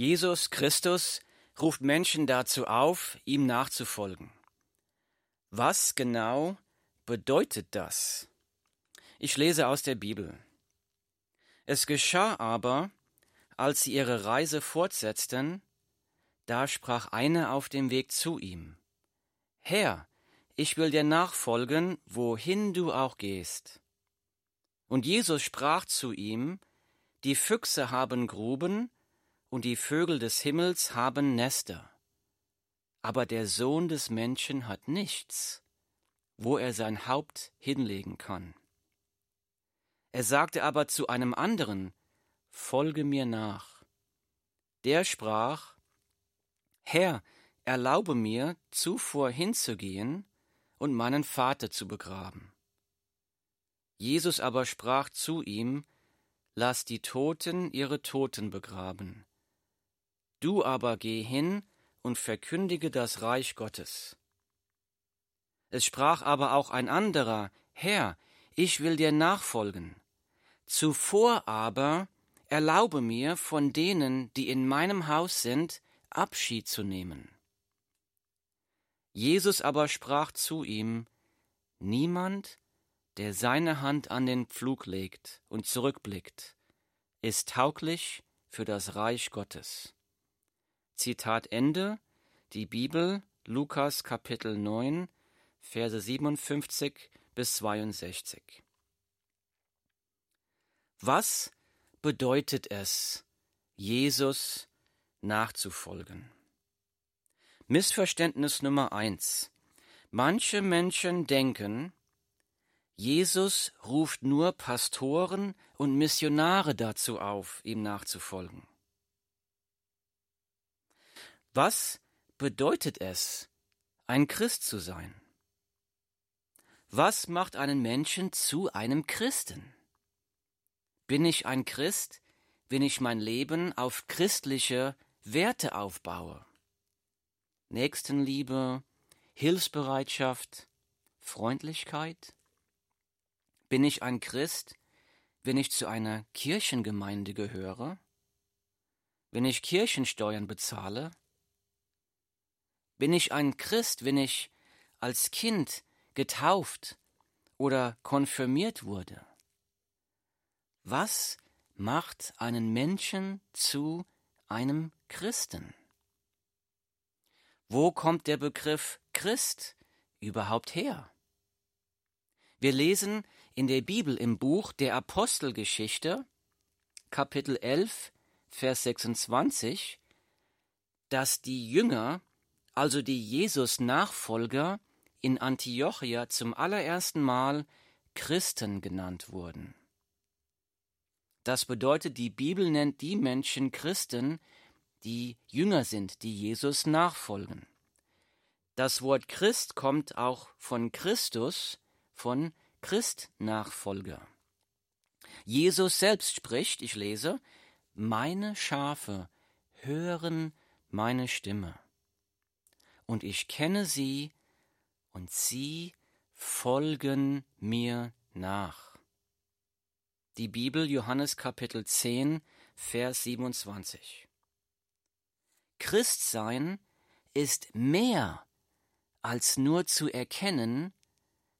Jesus Christus ruft Menschen dazu auf, ihm nachzufolgen. Was genau bedeutet das? Ich lese aus der Bibel. Es geschah aber, als sie ihre Reise fortsetzten, da sprach einer auf dem Weg zu ihm, Herr, ich will dir nachfolgen, wohin du auch gehst. Und Jesus sprach zu ihm, Die Füchse haben Gruben, und die Vögel des Himmels haben Nester. Aber der Sohn des Menschen hat nichts, wo er sein Haupt hinlegen kann. Er sagte aber zu einem anderen, Folge mir nach. Der sprach, Herr, erlaube mir, zuvor hinzugehen und meinen Vater zu begraben. Jesus aber sprach zu ihm, Lass die Toten ihre Toten begraben. Du aber geh hin und verkündige das Reich Gottes. Es sprach aber auch ein anderer, Herr, ich will dir nachfolgen. Zuvor aber erlaube mir, von denen, die in meinem Haus sind, Abschied zu nehmen. Jesus aber sprach zu ihm, Niemand, der seine Hand an den Pflug legt und zurückblickt, ist tauglich für das Reich Gottes. Zitat Ende, die Bibel, Lukas Kapitel 9, Verse 57 bis 62. Was bedeutet es, Jesus nachzufolgen? Missverständnis Nummer eins. Manche Menschen denken, Jesus ruft nur Pastoren und Missionare dazu auf, ihm nachzufolgen. Was bedeutet es, ein Christ zu sein? Was macht einen Menschen zu einem Christen? Bin ich ein Christ, wenn ich mein Leben auf christliche Werte aufbaue? Nächstenliebe, Hilfsbereitschaft, Freundlichkeit? Bin ich ein Christ, wenn ich zu einer Kirchengemeinde gehöre? Wenn ich Kirchensteuern bezahle? Bin ich ein Christ, wenn ich als Kind getauft oder konfirmiert wurde? Was macht einen Menschen zu einem Christen? Wo kommt der Begriff Christ überhaupt her? Wir lesen in der Bibel im Buch der Apostelgeschichte, Kapitel 11, Vers 26, dass die Jünger also die Jesus-Nachfolger in Antiochia zum allerersten Mal Christen genannt wurden. Das bedeutet, die Bibel nennt die Menschen Christen, die Jünger sind, die Jesus nachfolgen. Das Wort Christ kommt auch von Christus, von Christnachfolger. Jesus selbst spricht, ich lese, meine Schafe hören meine Stimme und ich kenne sie, und sie folgen mir nach. Die Bibel Johannes Kapitel 10, Vers 27. Christsein ist mehr als nur zu erkennen,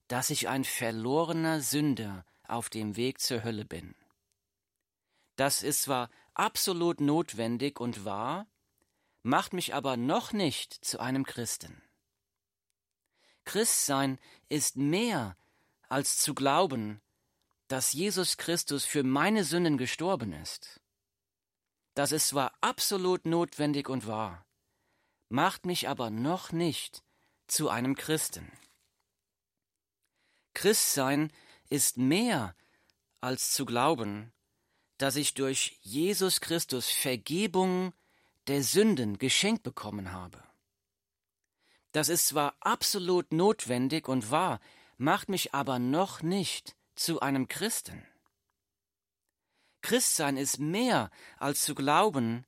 dass ich ein verlorener Sünder auf dem Weg zur Hölle bin. Das ist zwar absolut notwendig und wahr, macht mich aber noch nicht zu einem Christen. Christsein ist mehr als zu glauben, dass Jesus Christus für meine Sünden gestorben ist. Das ist zwar absolut notwendig und wahr, macht mich aber noch nicht zu einem Christen. Christsein ist mehr als zu glauben, dass ich durch Jesus Christus Vergebung der Sünden geschenkt bekommen habe. Das ist zwar absolut notwendig und wahr, macht mich aber noch nicht zu einem Christen. Christsein ist mehr als zu glauben,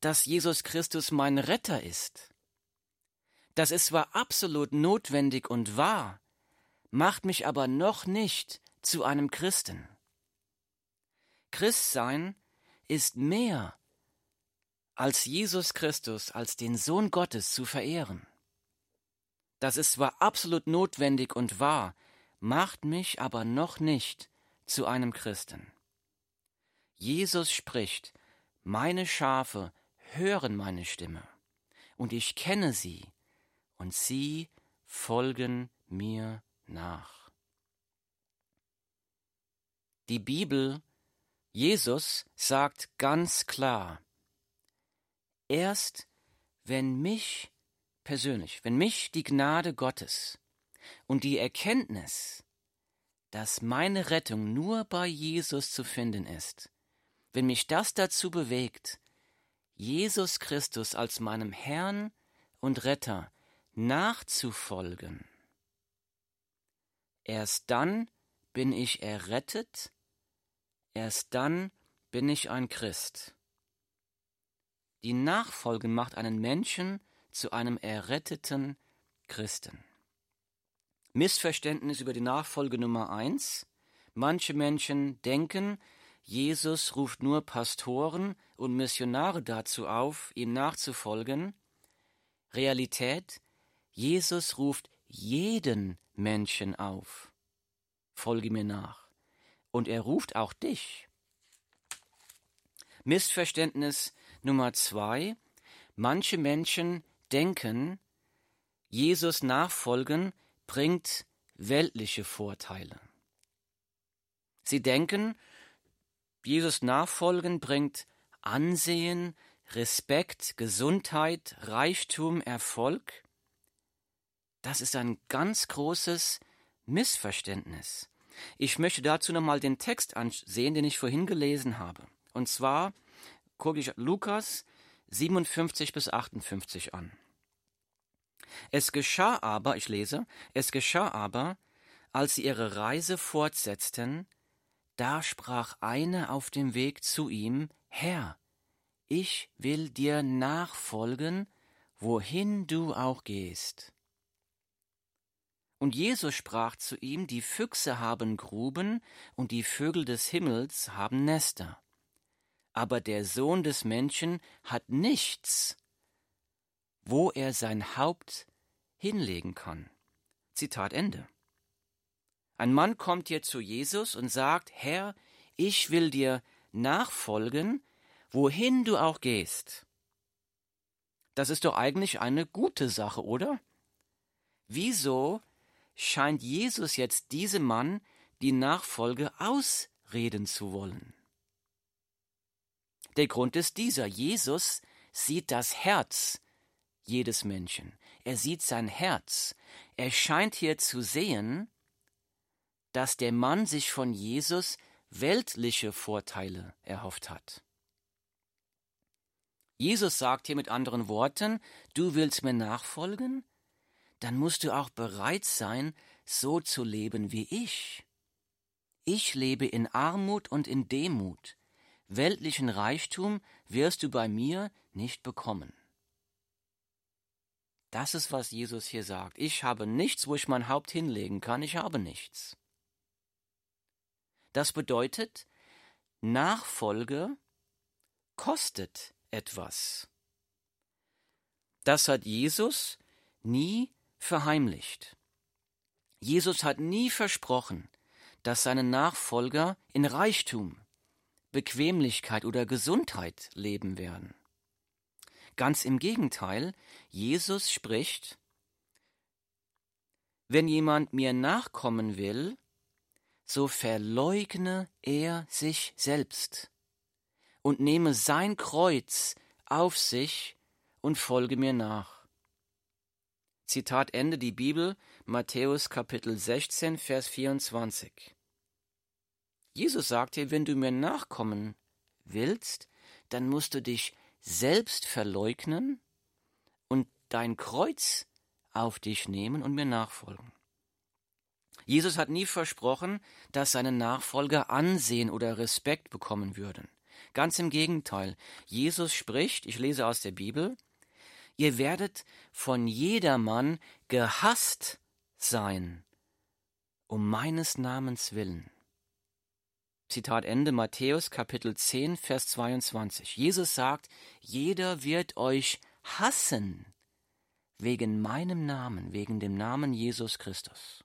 dass Jesus Christus mein Retter ist. Das ist zwar absolut notwendig und wahr, macht mich aber noch nicht zu einem Christen. Christsein ist mehr als Jesus Christus, als den Sohn Gottes zu verehren. Das ist zwar absolut notwendig und wahr, macht mich aber noch nicht zu einem Christen. Jesus spricht, meine Schafe hören meine Stimme, und ich kenne sie, und sie folgen mir nach. Die Bibel, Jesus sagt ganz klar, erst wenn mich persönlich, wenn mich die Gnade Gottes und die Erkenntnis, dass meine Rettung nur bei Jesus zu finden ist, wenn mich das dazu bewegt, Jesus Christus als meinem Herrn und Retter nachzufolgen, erst dann bin ich errettet, erst dann bin ich ein Christ. Die Nachfolge macht einen Menschen zu einem erretteten Christen. Missverständnis über die Nachfolge Nummer eins. Manche Menschen denken, Jesus ruft nur Pastoren und Missionare dazu auf, ihm nachzufolgen. Realität, Jesus ruft jeden Menschen auf. Folge mir nach. Und er ruft auch dich. Missverständnis Nummer zwei. Manche Menschen denken, Jesus nachfolgen bringt weltliche Vorteile. Sie denken, Jesus nachfolgen bringt Ansehen, Respekt, Gesundheit, Reichtum, Erfolg. Das ist ein ganz großes Missverständnis. Ich möchte dazu nochmal den Text ansehen, den ich vorhin gelesen habe. Und zwar gucke ich Lukas 57 bis 58 an. Es geschah aber, ich lese, es geschah aber, als sie ihre Reise fortsetzten, da sprach einer auf dem Weg zu ihm, Herr, ich will dir nachfolgen, wohin du auch gehst. Und Jesus sprach zu ihm, die Füchse haben Gruben und die Vögel des Himmels haben Nester, aber der Sohn des Menschen hat nichts, wo er sein Haupt hinlegen kann. Zitat Ende. Ein Mann kommt hier zu Jesus und sagt, Herr, ich will dir nachfolgen, wohin du auch gehst. Das ist doch eigentlich eine gute Sache, oder? Wieso scheint Jesus jetzt diesem Mann die Nachfolge ausreden zu wollen? Der Grund ist dieser. Jesus sieht das Herz jedes Menschen. Er sieht sein Herz. Er scheint hier zu sehen, dass der Mann sich von Jesus weltliche Vorteile erhofft hat. Jesus sagt hier mit anderen Worten, du willst mir nachfolgen? Dann musst du auch bereit sein, so zu leben wie ich. Ich lebe in Armut und in Demut weltlichen Reichtum wirst du bei mir nicht bekommen. Das ist, was Jesus hier sagt. Ich habe nichts, wo ich mein Haupt hinlegen kann, ich habe nichts. Das bedeutet, Nachfolge kostet etwas. Das hat Jesus nie verheimlicht. Jesus hat nie versprochen, dass seine Nachfolger in Reichtum, Bequemlichkeit oder Gesundheit leben werden. Ganz im Gegenteil, Jesus spricht, wenn jemand mir nachkommen will, so verleugne er sich selbst und nehme sein Kreuz auf sich und folge mir nach. Zitat Ende die Bibel, Matthäus Kapitel 16, Vers 24. Jesus sagt dir, wenn du mir nachkommen willst, dann musst du dich selbst verleugnen und dein Kreuz auf dich nehmen und mir nachfolgen. Jesus hat nie versprochen, dass seine Nachfolger Ansehen oder Respekt bekommen würden. Ganz im Gegenteil, Jesus spricht, ich lese aus der Bibel, ihr werdet von jedermann gehasst sein, um meines Namens willen. Zitat Ende Matthäus Kapitel 10, Vers 22. Jesus sagt, jeder wird euch hassen wegen meinem Namen, wegen dem Namen Jesus Christus.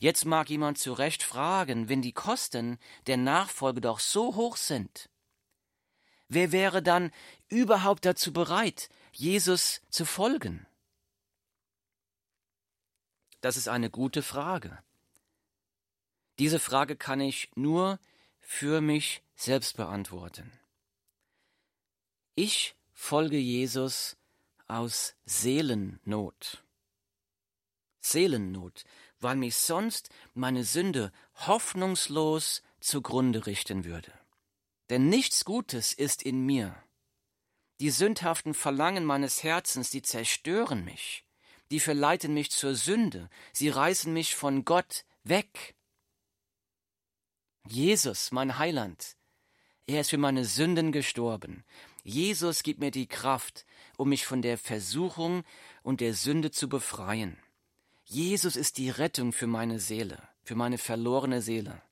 Jetzt mag jemand zu Recht fragen, wenn die Kosten der Nachfolge doch so hoch sind, wer wäre dann überhaupt dazu bereit, Jesus zu folgen? Das ist eine gute Frage. Diese Frage kann ich nur für mich selbst beantworten. Ich folge Jesus aus Seelennot. Seelennot, weil mich sonst meine Sünde hoffnungslos zugrunde richten würde. Denn nichts Gutes ist in mir. Die sündhaften Verlangen meines Herzens, die zerstören mich, die verleiten mich zur Sünde, sie reißen mich von Gott weg. Jesus, mein Heiland, er ist für meine Sünden gestorben. Jesus gibt mir die Kraft, um mich von der Versuchung und der Sünde zu befreien. Jesus ist die Rettung für meine Seele, für meine verlorene Seele.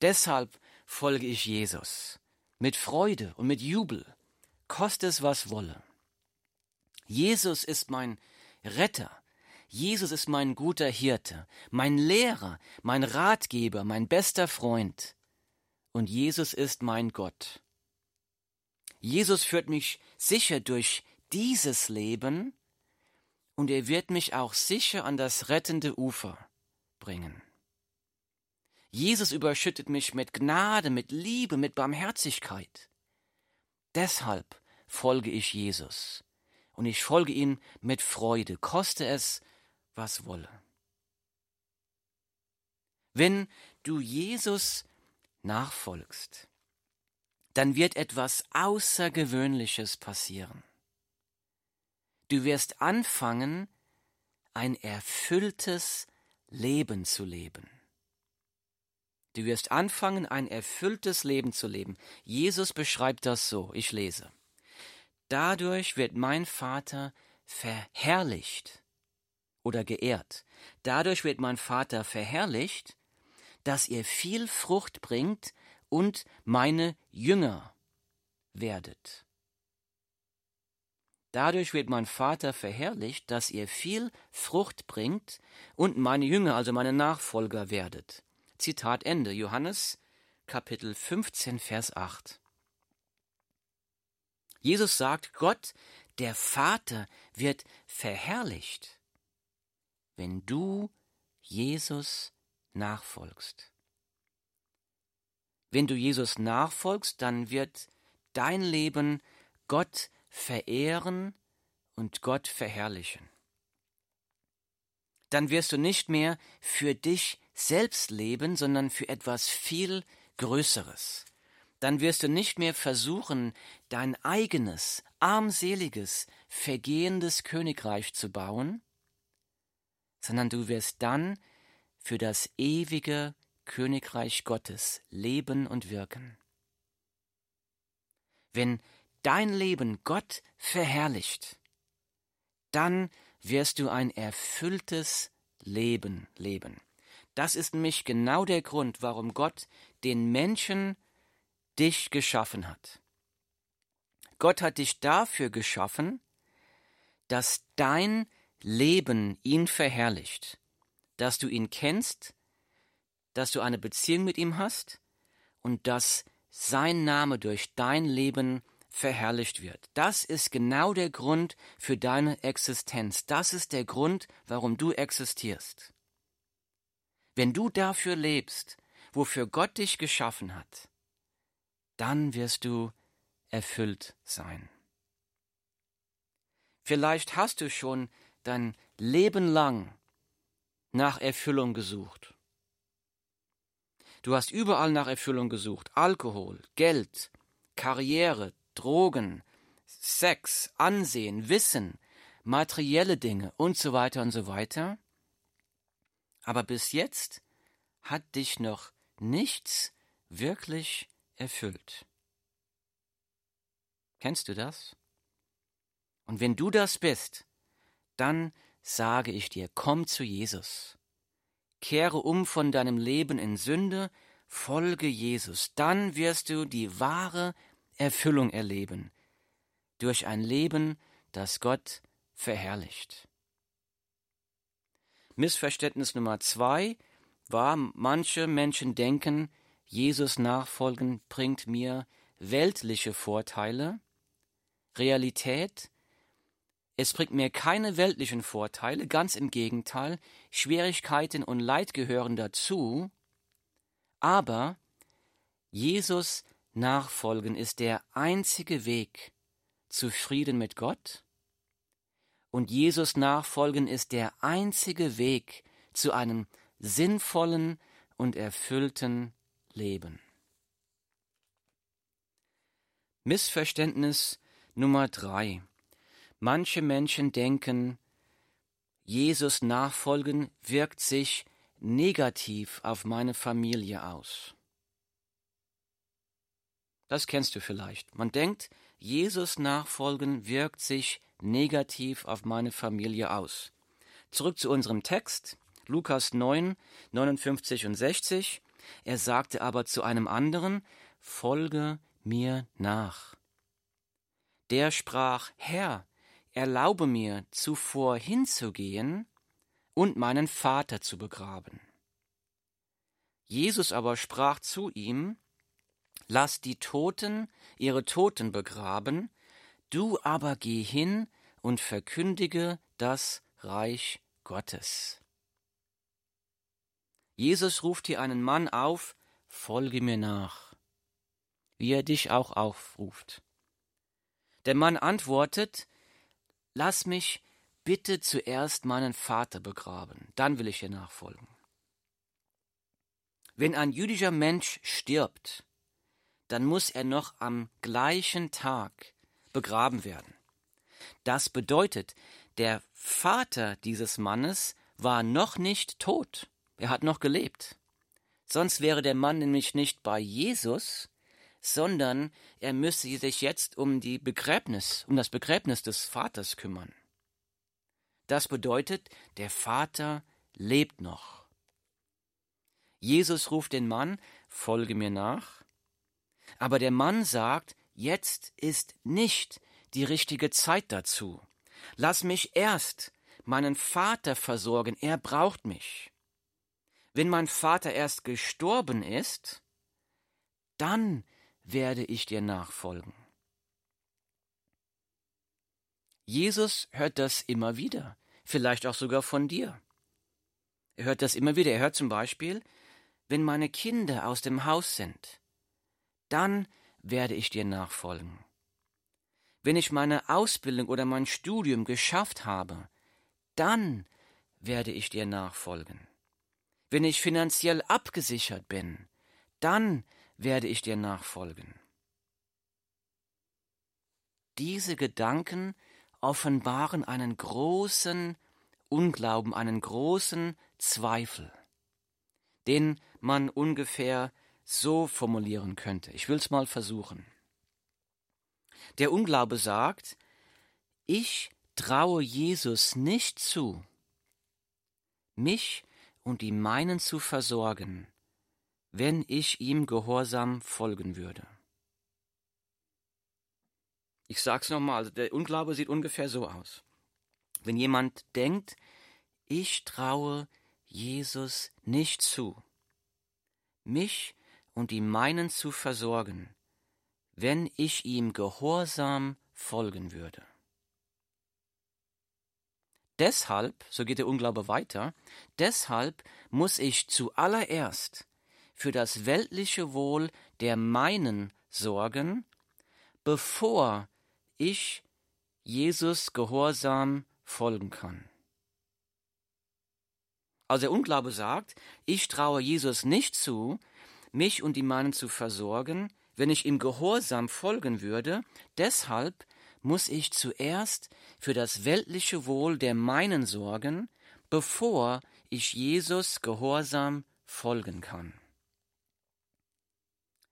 Deshalb folge ich Jesus mit Freude und mit Jubel, koste es was wolle. Jesus ist mein Retter, Jesus ist mein guter Hirte, mein Lehrer, mein Ratgeber, mein bester Freund. Und Jesus ist mein Gott. Jesus führt mich sicher durch dieses Leben und er wird mich auch sicher an das rettende Ufer bringen. Jesus überschüttet mich mit Gnade, mit Liebe, mit Barmherzigkeit. Deshalb folge ich Jesus und ich folge ihm mit Freude, koste es, was wolle. Wenn du Jesus nachfolgst, dann wird etwas Außergewöhnliches passieren. Du wirst anfangen, ein erfülltes Leben zu leben. Du wirst anfangen, ein erfülltes Leben zu leben. Jesus beschreibt das so, ich lese. Dadurch wird mein Vater verherrlicht oder geehrt. Dadurch wird mein Vater verherrlicht, dass ihr viel Frucht bringt und meine Jünger werdet. Dadurch wird mein Vater verherrlicht, dass ihr viel Frucht bringt und meine Jünger, also meine Nachfolger werdet. Zitat Ende. Johannes Kapitel 15, Vers 8. Jesus sagt, Gott, der Vater, wird verherrlicht, wenn du Jesus nachfolgst. Wenn du Jesus nachfolgst, dann wird dein Leben Gott verehren und Gott verherrlichen. Dann wirst du nicht mehr für dich selbst leben, sondern für etwas viel Größeres. Dann wirst du nicht mehr versuchen, dein eigenes, armseliges, vergehendes Königreich zu bauen, sondern du wirst dann für das ewige Königreich Gottes leben und wirken. Wenn dein Leben Gott verherrlicht, dann wirst du ein erfülltes Leben leben. Das ist nämlich genau der Grund, warum Gott den Menschen dich geschaffen hat. Gott hat dich dafür geschaffen, dass dein Leben ihn verherrlicht, dass du ihn kennst, dass du eine Beziehung mit ihm hast und dass sein Name durch dein Leben verherrlicht wird. Das ist genau der Grund für deine Existenz. Das ist der Grund, warum du existierst. Wenn du dafür lebst, wofür Gott dich geschaffen hat, dann wirst du erfüllt sein. Vielleicht hast du schon dein Leben lang nach Erfüllung gesucht. Du hast überall nach Erfüllung gesucht. Alkohol, Geld, Karriere, Drogen, Sex, Ansehen, Wissen, materielle Dinge und so weiter und so weiter. Aber bis jetzt hat dich noch nichts wirklich erfüllt. Kennst du das? Und wenn du das bist, dann sage ich dir, komm zu Jesus. Kehre um von deinem Leben in Sünde, folge Jesus, dann wirst du die wahre Erfüllung erleben durch ein Leben, das Gott verherrlicht. Missverständnis Nummer zwei war, manche Menschen denken, Jesus nachfolgen bringt mir weltliche Vorteile. Realität, es bringt mir keine weltlichen Vorteile, ganz im Gegenteil, Schwierigkeiten und Leid gehören dazu, aber Jesus nachfolgen ist der einzige Weg zu Frieden mit Gott und Jesus nachfolgen ist der einzige Weg zu einem sinnvollen und erfüllten Leben. Missverständnis Nummer drei. Manche Menschen denken, Jesus nachfolgen wirkt sich negativ auf meine Familie aus. Das kennst du vielleicht. Man denkt, Jesus nachfolgen wirkt sich negativ auf meine Familie aus. Zurück zu unserem Text, Lukas 9, 59 und 60. Er sagte aber zu einem anderen, Folge mir nach. Der sprach, Herr, erlaube mir zuvor hinzugehen und meinen Vater zu begraben. Jesus aber sprach zu ihm, Lass die Toten ihre Toten begraben, du aber geh hin und verkündige das Reich Gottes. Jesus ruft hier einen Mann auf, folge mir nach, wie er dich auch aufruft. Der Mann antwortet, lass mich bitte zuerst meinen Vater begraben, dann will ich dir nachfolgen. Wenn ein jüdischer Mensch stirbt, dann muss er noch am gleichen Tag begraben werden. Das bedeutet, der Vater dieses Mannes war noch nicht tot, er hat noch gelebt. Sonst wäre der Mann nämlich nicht bei Jesus, sondern er müsse sich jetzt um die Begräbnis, um das Begräbnis des Vaters kümmern. Das bedeutet, der Vater lebt noch. Jesus ruft den Mann, folge mir nach, aber der Mann sagt, jetzt ist nicht die richtige Zeit dazu. Lass mich erst meinen Vater versorgen, er braucht mich. Wenn mein Vater erst gestorben ist, dann werde ich dir nachfolgen. Jesus hört das immer wieder, vielleicht auch sogar von dir. Er hört das immer wieder. Er hört zum Beispiel, wenn meine Kinder aus dem Haus sind, dann werde ich dir nachfolgen. Wenn ich meine Ausbildung oder mein Studium geschafft habe, dann werde ich dir nachfolgen. Wenn ich finanziell abgesichert bin, dann werde ich dir nachfolgen. Diese Gedanken offenbaren einen großen Unglauben, einen großen Zweifel, den man ungefähr so formulieren könnte. Ich will es mal versuchen. Der Unglaube sagt, ich traue Jesus nicht zu, mich und die meinen zu versorgen, wenn ich ihm gehorsam folgen würde. Ich sag's nochmal, also der Unglaube sieht ungefähr so aus. Wenn jemand denkt, ich traue Jesus nicht zu, mich und die meinen zu versorgen, wenn ich ihm gehorsam folgen würde. Deshalb, so geht der Unglaube weiter, deshalb muss ich zuallererst für das weltliche Wohl der meinen sorgen, bevor ich Jesus gehorsam folgen kann. Also der Unglaube sagt, ich traue Jesus nicht zu, mich und die meinen zu versorgen, wenn ich ihm gehorsam folgen würde, deshalb muss ich zuerst für das weltliche Wohl der meinen sorgen, bevor ich Jesus gehorsam folgen kann.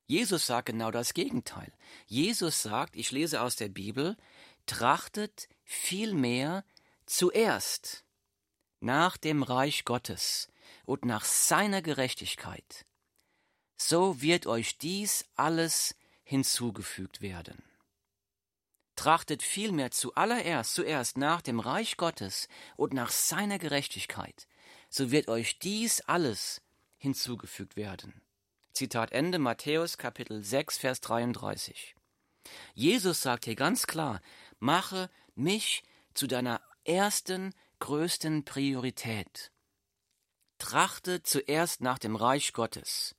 Jesus sagt genau das Gegenteil. Jesus sagt, ich lese aus der Bibel, trachtet vielmehr zuerst nach dem Reich Gottes und nach seiner Gerechtigkeit, so wird euch dies alles hinzugefügt werden. Trachtet vielmehr zuallererst, zuerst nach dem Reich Gottes und nach seiner Gerechtigkeit, so wird euch dies alles hinzugefügt werden. Zitat Ende Matthäus Kapitel 6 Vers 33. Jesus sagt hier ganz klar, mache mich zu deiner ersten, größten Priorität. Trachte zuerst nach dem Reich Gottes.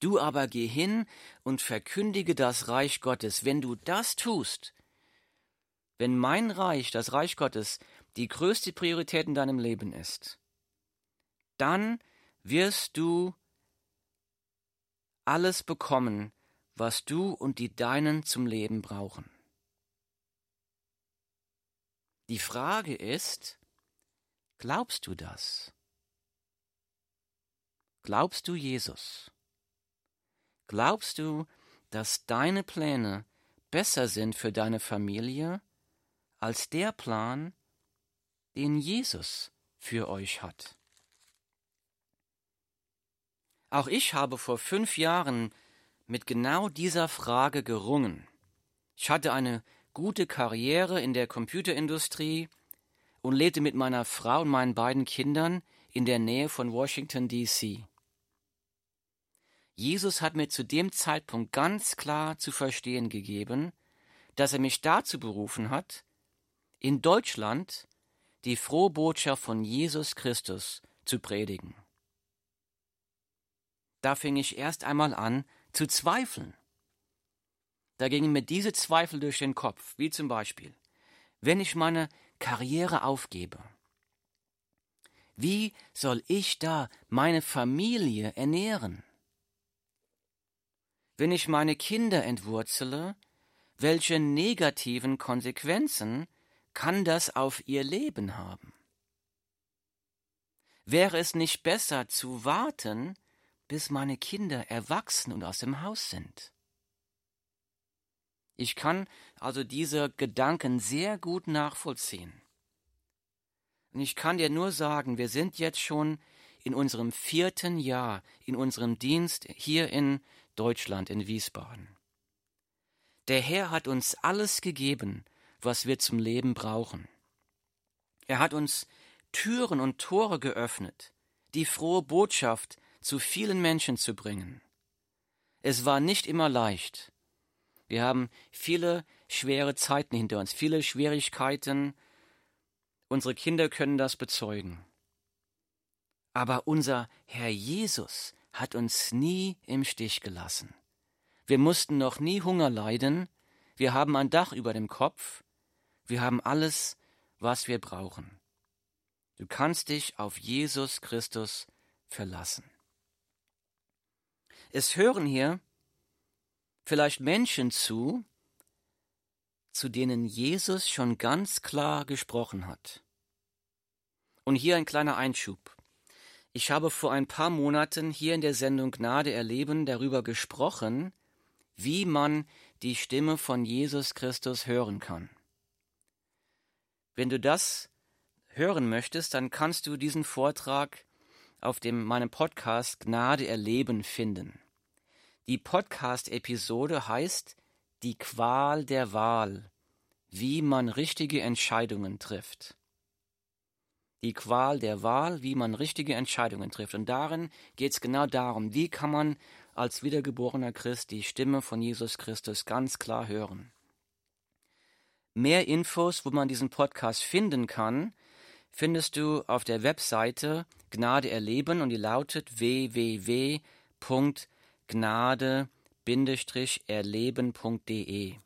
Du aber geh hin und verkündige das Reich Gottes. Wenn du das tust, wenn mein Reich, das Reich Gottes, die größte Priorität in deinem Leben ist, dann wirst du alles bekommen, was du und die Deinen zum Leben brauchen. Die Frage ist, glaubst du das? Glaubst du Jesus? Glaubst du, dass deine Pläne besser sind für deine Familie als der Plan, den Jesus für euch hat? Auch ich habe vor fünf Jahren mit genau dieser Frage gerungen. Ich hatte eine gute Karriere in der Computerindustrie und lebte mit meiner Frau und meinen beiden Kindern in der Nähe von Washington, D.C. Jesus hat mir zu dem Zeitpunkt ganz klar zu verstehen gegeben, dass er mich dazu berufen hat, in Deutschland die frohe Botschaft von Jesus Christus zu predigen. Da fing ich erst einmal an zu zweifeln. Da gingen mir diese Zweifel durch den Kopf, wie zum Beispiel, wenn ich meine Karriere aufgebe, wie soll ich da meine Familie ernähren? wenn ich meine Kinder entwurzele, welche negativen Konsequenzen kann das auf ihr Leben haben? Wäre es nicht besser zu warten, bis meine Kinder erwachsen und aus dem Haus sind? Ich kann also diese Gedanken sehr gut nachvollziehen. Und ich kann dir nur sagen, wir sind jetzt schon in unserem vierten Jahr in unserem Dienst hier in Deutschland, in Wiesbaden. Der Herr hat uns alles gegeben, was wir zum Leben brauchen. Er hat uns Türen und Tore geöffnet, die frohe Botschaft zu vielen Menschen zu bringen. Es war nicht immer leicht. Wir haben viele schwere Zeiten hinter uns, viele Schwierigkeiten. Unsere Kinder können das bezeugen. Aber unser Herr Jesus hat uns nie im Stich gelassen. Wir mussten noch nie Hunger leiden, wir haben ein Dach über dem Kopf, wir haben alles, was wir brauchen. Du kannst dich auf Jesus Christus verlassen. Es hören hier vielleicht Menschen zu, zu denen Jesus schon ganz klar gesprochen hat. Und hier ein kleiner Einschub. Ich habe vor ein paar Monaten hier in der Sendung Gnade erleben darüber gesprochen, wie man die Stimme von Jesus Christus hören kann. Wenn du das hören möchtest, dann kannst du diesen Vortrag auf dem meinem Podcast Gnade erleben finden. Die Podcast-Episode heißt Die Qual der Wahl, wie man richtige Entscheidungen trifft die Qual der Wahl, wie man richtige Entscheidungen trifft. Und darin geht es genau darum, wie kann man als wiedergeborener Christ die Stimme von Jesus Christus ganz klar hören. Mehr Infos, wo man diesen Podcast finden kann, findest du auf der Webseite Gnade erleben und die lautet www.gnade-erleben.de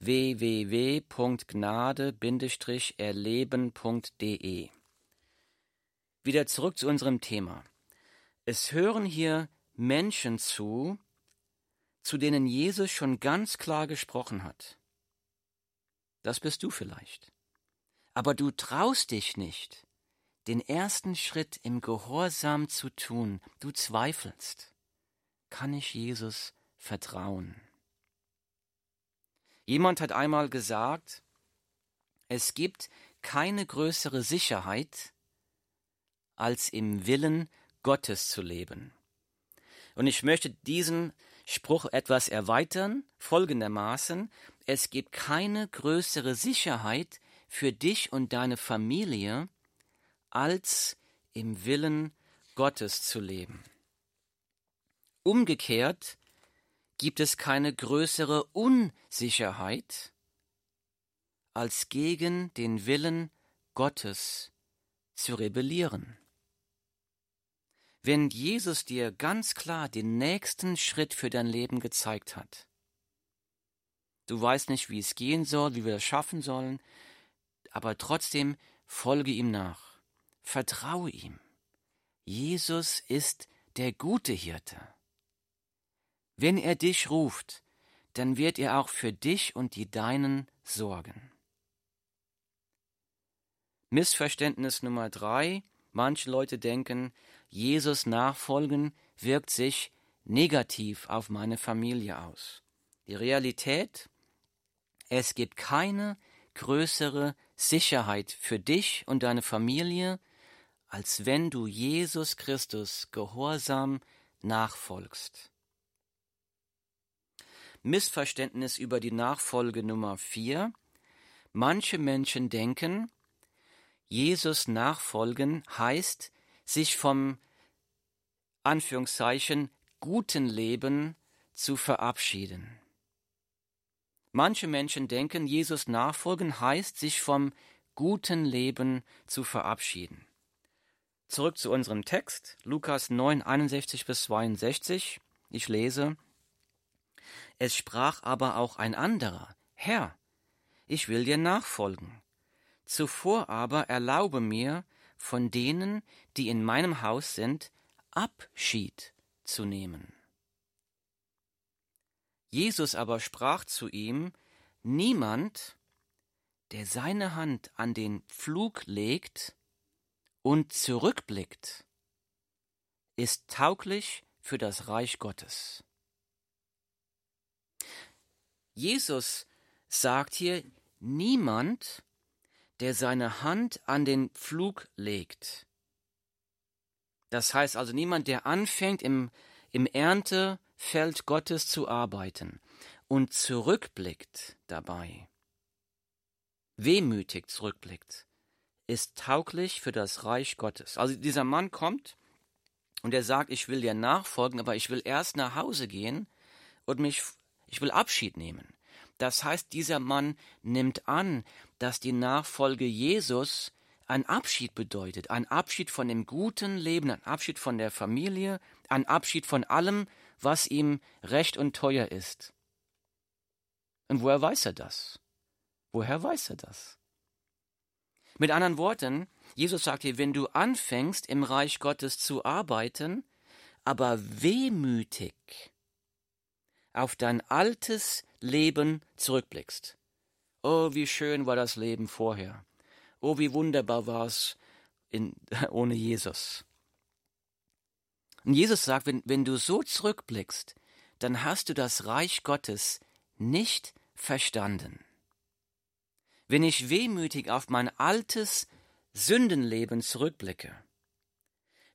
www.gnade-erleben.de. Wieder zurück zu unserem Thema. Es hören hier Menschen zu, zu denen Jesus schon ganz klar gesprochen hat. Das bist du vielleicht. Aber du traust dich nicht, den ersten Schritt im Gehorsam zu tun. Du zweifelst. Kann ich Jesus vertrauen? Jemand hat einmal gesagt, es gibt keine größere Sicherheit, als im Willen Gottes zu leben. Und ich möchte diesen Spruch etwas erweitern, folgendermaßen, es gibt keine größere Sicherheit für dich und deine Familie, als im Willen Gottes zu leben. Umgekehrt gibt es keine größere Unsicherheit, als gegen den Willen Gottes zu rebellieren. Wenn Jesus dir ganz klar den nächsten Schritt für dein Leben gezeigt hat, du weißt nicht, wie es gehen soll, wie wir das schaffen sollen, aber trotzdem folge ihm nach, vertraue ihm. Jesus ist der gute Hirte. Wenn er dich ruft, dann wird er auch für dich und die Deinen sorgen. Missverständnis Nummer drei. Manche Leute denken, Jesus nachfolgen wirkt sich negativ auf meine Familie aus. Die Realität, es gibt keine größere Sicherheit für dich und deine Familie, als wenn du Jesus Christus gehorsam nachfolgst. Missverständnis über die Nachfolge Nummer vier. Manche Menschen denken, Jesus nachfolgen heißt, sich vom Anführungszeichen guten Leben zu verabschieden. Manche Menschen denken, Jesus nachfolgen heißt, sich vom guten Leben zu verabschieden. Zurück zu unserem Text, Lukas 9, 61 bis 62. Ich lese, Es sprach aber auch ein anderer, Herr, ich will dir nachfolgen. Zuvor aber erlaube mir, von denen, die in meinem Haus sind, Abschied zu nehmen. Jesus aber sprach zu ihm, Niemand, der seine Hand an den Pflug legt und zurückblickt, ist tauglich für das Reich Gottes. Jesus sagt hier, niemand, der seine Hand an den Pflug legt. Das heißt also niemand, der anfängt im, im Erntefeld Gottes zu arbeiten und zurückblickt dabei, wehmütig zurückblickt, ist tauglich für das Reich Gottes. Also dieser Mann kommt und er sagt, ich will dir nachfolgen, aber ich will erst nach Hause gehen und mich, ich will Abschied nehmen. Das heißt, dieser Mann nimmt an, dass die Nachfolge Jesus ein Abschied bedeutet, ein Abschied von dem guten Leben, ein Abschied von der Familie, ein Abschied von allem, was ihm recht und teuer ist. Und woher weiß er das? Woher weiß er das? Mit anderen Worten, Jesus sagt hier, wenn du anfängst, im Reich Gottes zu arbeiten, aber wehmütig auf dein altes Leben zurückblickst. Oh, wie schön war das Leben vorher. Oh, wie wunderbar war es in, ohne Jesus. Und Jesus sagt, wenn, wenn du so zurückblickst, dann hast du das Reich Gottes nicht verstanden. Wenn ich wehmütig auf mein altes Sündenleben zurückblicke,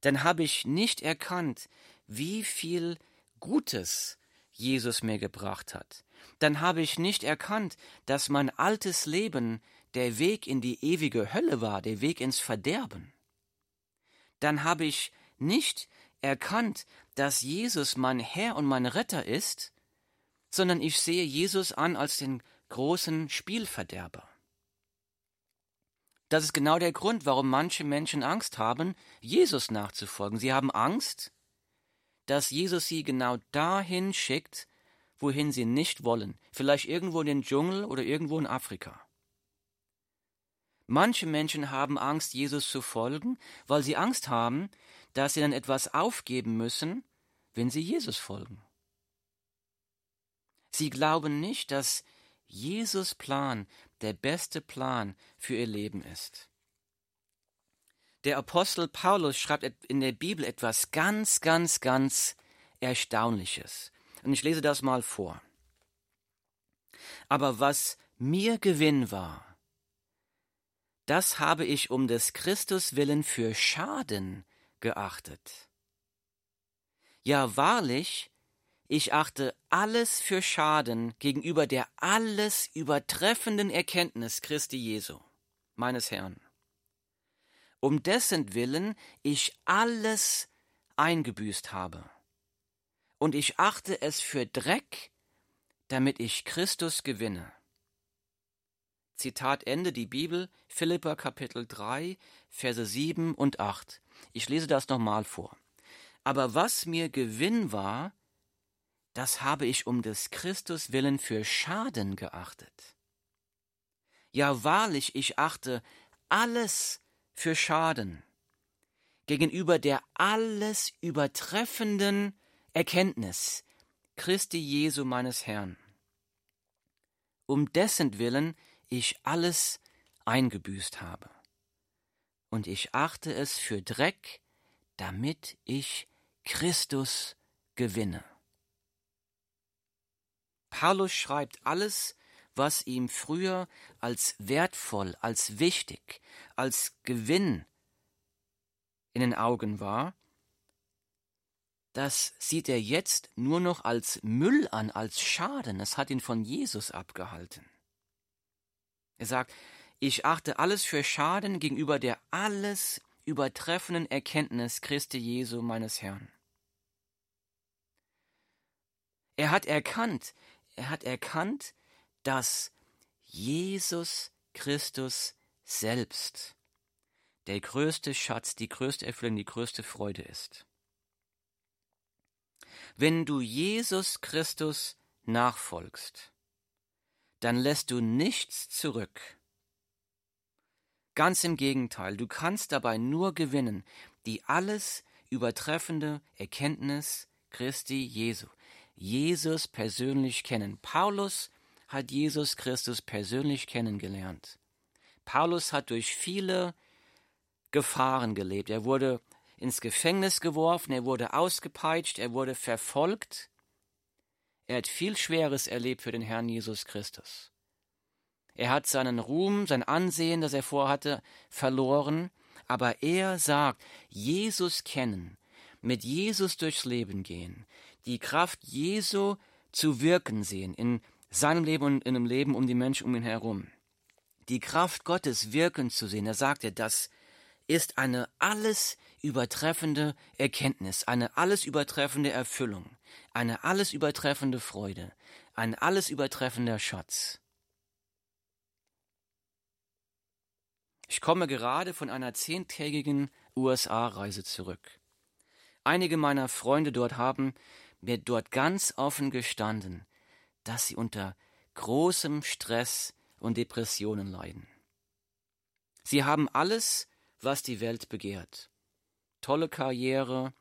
dann habe ich nicht erkannt, wie viel Gutes Jesus mir gebracht hat, dann habe ich nicht erkannt, dass mein altes Leben der Weg in die ewige Hölle war, der Weg ins Verderben. Dann habe ich nicht erkannt, dass Jesus mein Herr und mein Retter ist, sondern ich sehe Jesus an als den großen Spielverderber. Das ist genau der Grund, warum manche Menschen Angst haben, Jesus nachzufolgen. Sie haben Angst, dass Jesus sie genau dahin schickt, wohin sie nicht wollen, vielleicht irgendwo in den Dschungel oder irgendwo in Afrika. Manche Menschen haben Angst, Jesus zu folgen, weil sie Angst haben, dass sie dann etwas aufgeben müssen, wenn sie Jesus folgen. Sie glauben nicht, dass Jesus Plan der beste Plan für ihr Leben ist. Der Apostel Paulus schreibt in der Bibel etwas ganz, ganz, ganz Erstaunliches. Und ich lese das mal vor. Aber was mir Gewinn war, das habe ich um des Christus willen für Schaden geachtet. Ja wahrlich, ich achte alles für Schaden gegenüber der alles übertreffenden Erkenntnis Christi Jesu, meines Herrn, um dessen Willen ich alles eingebüßt habe. Und ich achte es für Dreck, damit ich Christus gewinne. Zitat Ende die Bibel, Philippa Kapitel 3, Verse 7 und 8. Ich lese das nochmal vor. Aber was mir Gewinn war, das habe ich um des Christus willen für Schaden geachtet. Ja wahrlich, ich achte alles für Schaden gegenüber der alles übertreffenden Erkenntnis Christi Jesu meines Herrn, um dessen Willen ich alles eingebüßt habe. Und ich achte es für Dreck, damit ich Christus gewinne. Paulus schreibt alles, was ihm früher als wertvoll, als wichtig, als Gewinn in den Augen war, das sieht er jetzt nur noch als Müll an, als Schaden. Es hat ihn von Jesus abgehalten. Er sagt, ich achte alles für Schaden gegenüber der alles übertreffenden Erkenntnis Christi Jesu meines Herrn. Er hat erkannt, er hat erkannt, dass Jesus Christus selbst der größte Schatz, die größte Erfüllung, die größte Freude ist. Wenn du Jesus Christus nachfolgst, dann lässt du nichts zurück. Ganz im Gegenteil, du kannst dabei nur gewinnen, die alles übertreffende Erkenntnis Christi Jesu. Jesus persönlich kennen. Paulus hat Jesus Christus persönlich kennengelernt. Paulus hat durch viele Gefahren gelebt. Er wurde ins Gefängnis geworfen, er wurde ausgepeitscht, er wurde verfolgt. Er hat viel Schweres erlebt für den Herrn Jesus Christus. Er hat seinen Ruhm, sein Ansehen, das er vorhatte, verloren, aber er sagt, Jesus kennen, mit Jesus durchs Leben gehen, die Kraft Jesu zu wirken sehen in seinem Leben und in dem Leben um die Menschen um ihn herum. Die Kraft Gottes wirken zu sehen, er sagte, das ist eine alles übertreffende Erkenntnis, eine alles übertreffende Erfüllung, eine alles übertreffende Freude, ein alles übertreffender Schatz. Ich komme gerade von einer zehntägigen USA-Reise zurück. Einige meiner Freunde dort haben mir dort ganz offen gestanden, dass sie unter großem Stress und Depressionen leiden. Sie haben alles, was die Welt begehrt. Tolle Karriere,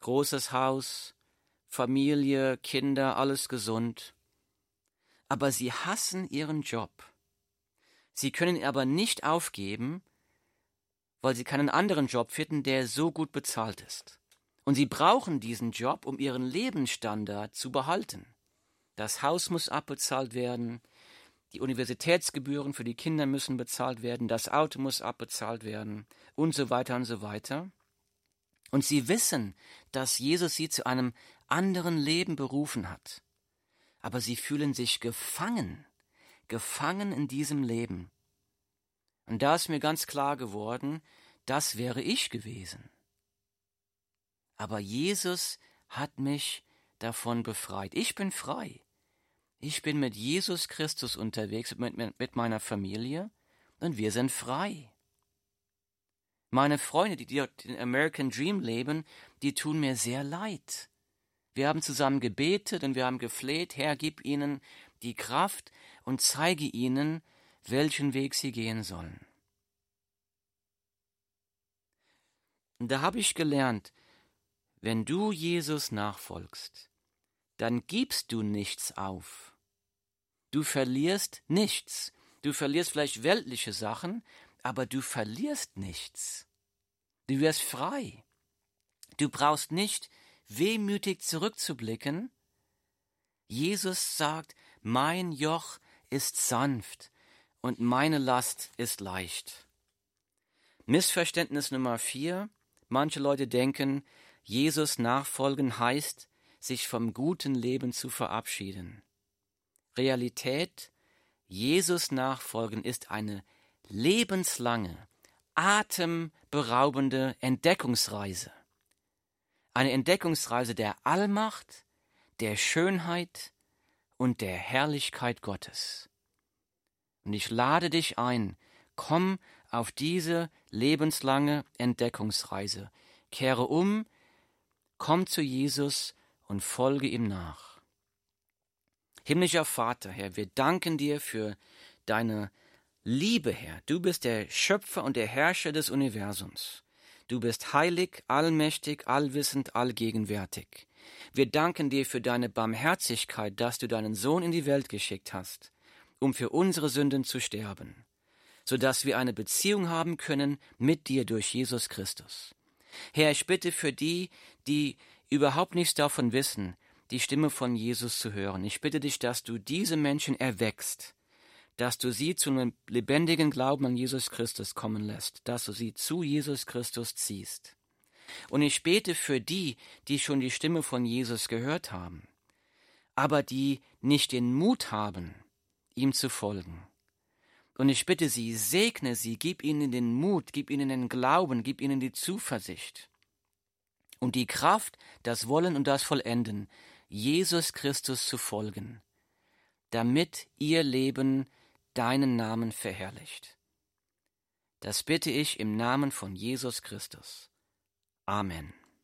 großes Haus, Familie, Kinder, alles gesund. Aber sie hassen ihren Job. Sie können aber nicht aufgeben, weil sie keinen anderen Job finden, der so gut bezahlt ist. Und sie brauchen diesen Job, um ihren Lebensstandard zu behalten. Das Haus muss abbezahlt werden, die Universitätsgebühren für die Kinder müssen bezahlt werden, das Auto muss abbezahlt werden und so weiter und so weiter. Und sie wissen, dass Jesus sie zu einem anderen Leben berufen hat. Aber sie fühlen sich gefangen, gefangen in diesem Leben. Und da ist mir ganz klar geworden, das wäre ich gewesen. Aber Jesus hat mich davon befreit. Ich bin frei. Ich bin mit Jesus Christus unterwegs, mit, mit, meiner Familie, und wir sind frei. Meine Freunde, die dort den American Dream leben, die tun mir sehr leid. Wir haben zusammen gebetet und wir haben gefleht, Herr, gib ihnen die Kraft und zeige ihnen, welchen Weg sie gehen sollen. Und da habe ich gelernt, wenn du Jesus nachfolgst, dann gibst du nichts auf. Du verlierst nichts. Du verlierst vielleicht weltliche Sachen, aber du verlierst nichts. Du wirst frei. Du brauchst nicht wehmütig zurückzublicken. Jesus sagt, mein Joch ist sanft und meine Last ist leicht. Missverständnis Nummer vier. Manche Leute denken, Jesus nachfolgen heißt, sich vom guten Leben zu verabschieden. Realität, Jesus nachfolgen ist eine lebenslange, atemberaubende Entdeckungsreise. Eine Entdeckungsreise der Allmacht, der Schönheit und der Herrlichkeit Gottes. Und ich lade dich ein, komm auf diese lebenslange Entdeckungsreise, kehre um, komm zu Jesus und folge ihm nach. Himmlischer Vater, Herr, wir danken dir für deine Liebe, Herr. Du bist der Schöpfer und der Herrscher des Universums. Du bist heilig, allmächtig, allwissend, allgegenwärtig. Wir danken dir für deine Barmherzigkeit, dass du deinen Sohn in die Welt geschickt hast, um für unsere Sünden zu sterben, so dass wir eine Beziehung haben können mit dir durch Jesus Christus. Herr, ich bitte für die, die überhaupt nichts davon wissen, die Stimme von Jesus zu hören. Ich bitte dich, dass du diese Menschen erweckst, dass du sie zu einem lebendigen Glauben an Jesus Christus kommen lässt, dass du sie zu Jesus Christus ziehst. Und ich bete für die, die schon die Stimme von Jesus gehört haben, aber die nicht den Mut haben, ihm zu folgen. Und ich bitte sie, segne sie, gib ihnen den Mut, gib ihnen den Glauben, gib ihnen die Zuversicht und die Kraft, das Wollen und das Vollenden, Jesus Christus zu folgen, damit ihr Leben deinen Namen verherrlicht. Das bitte ich im Namen von Jesus Christus. Amen.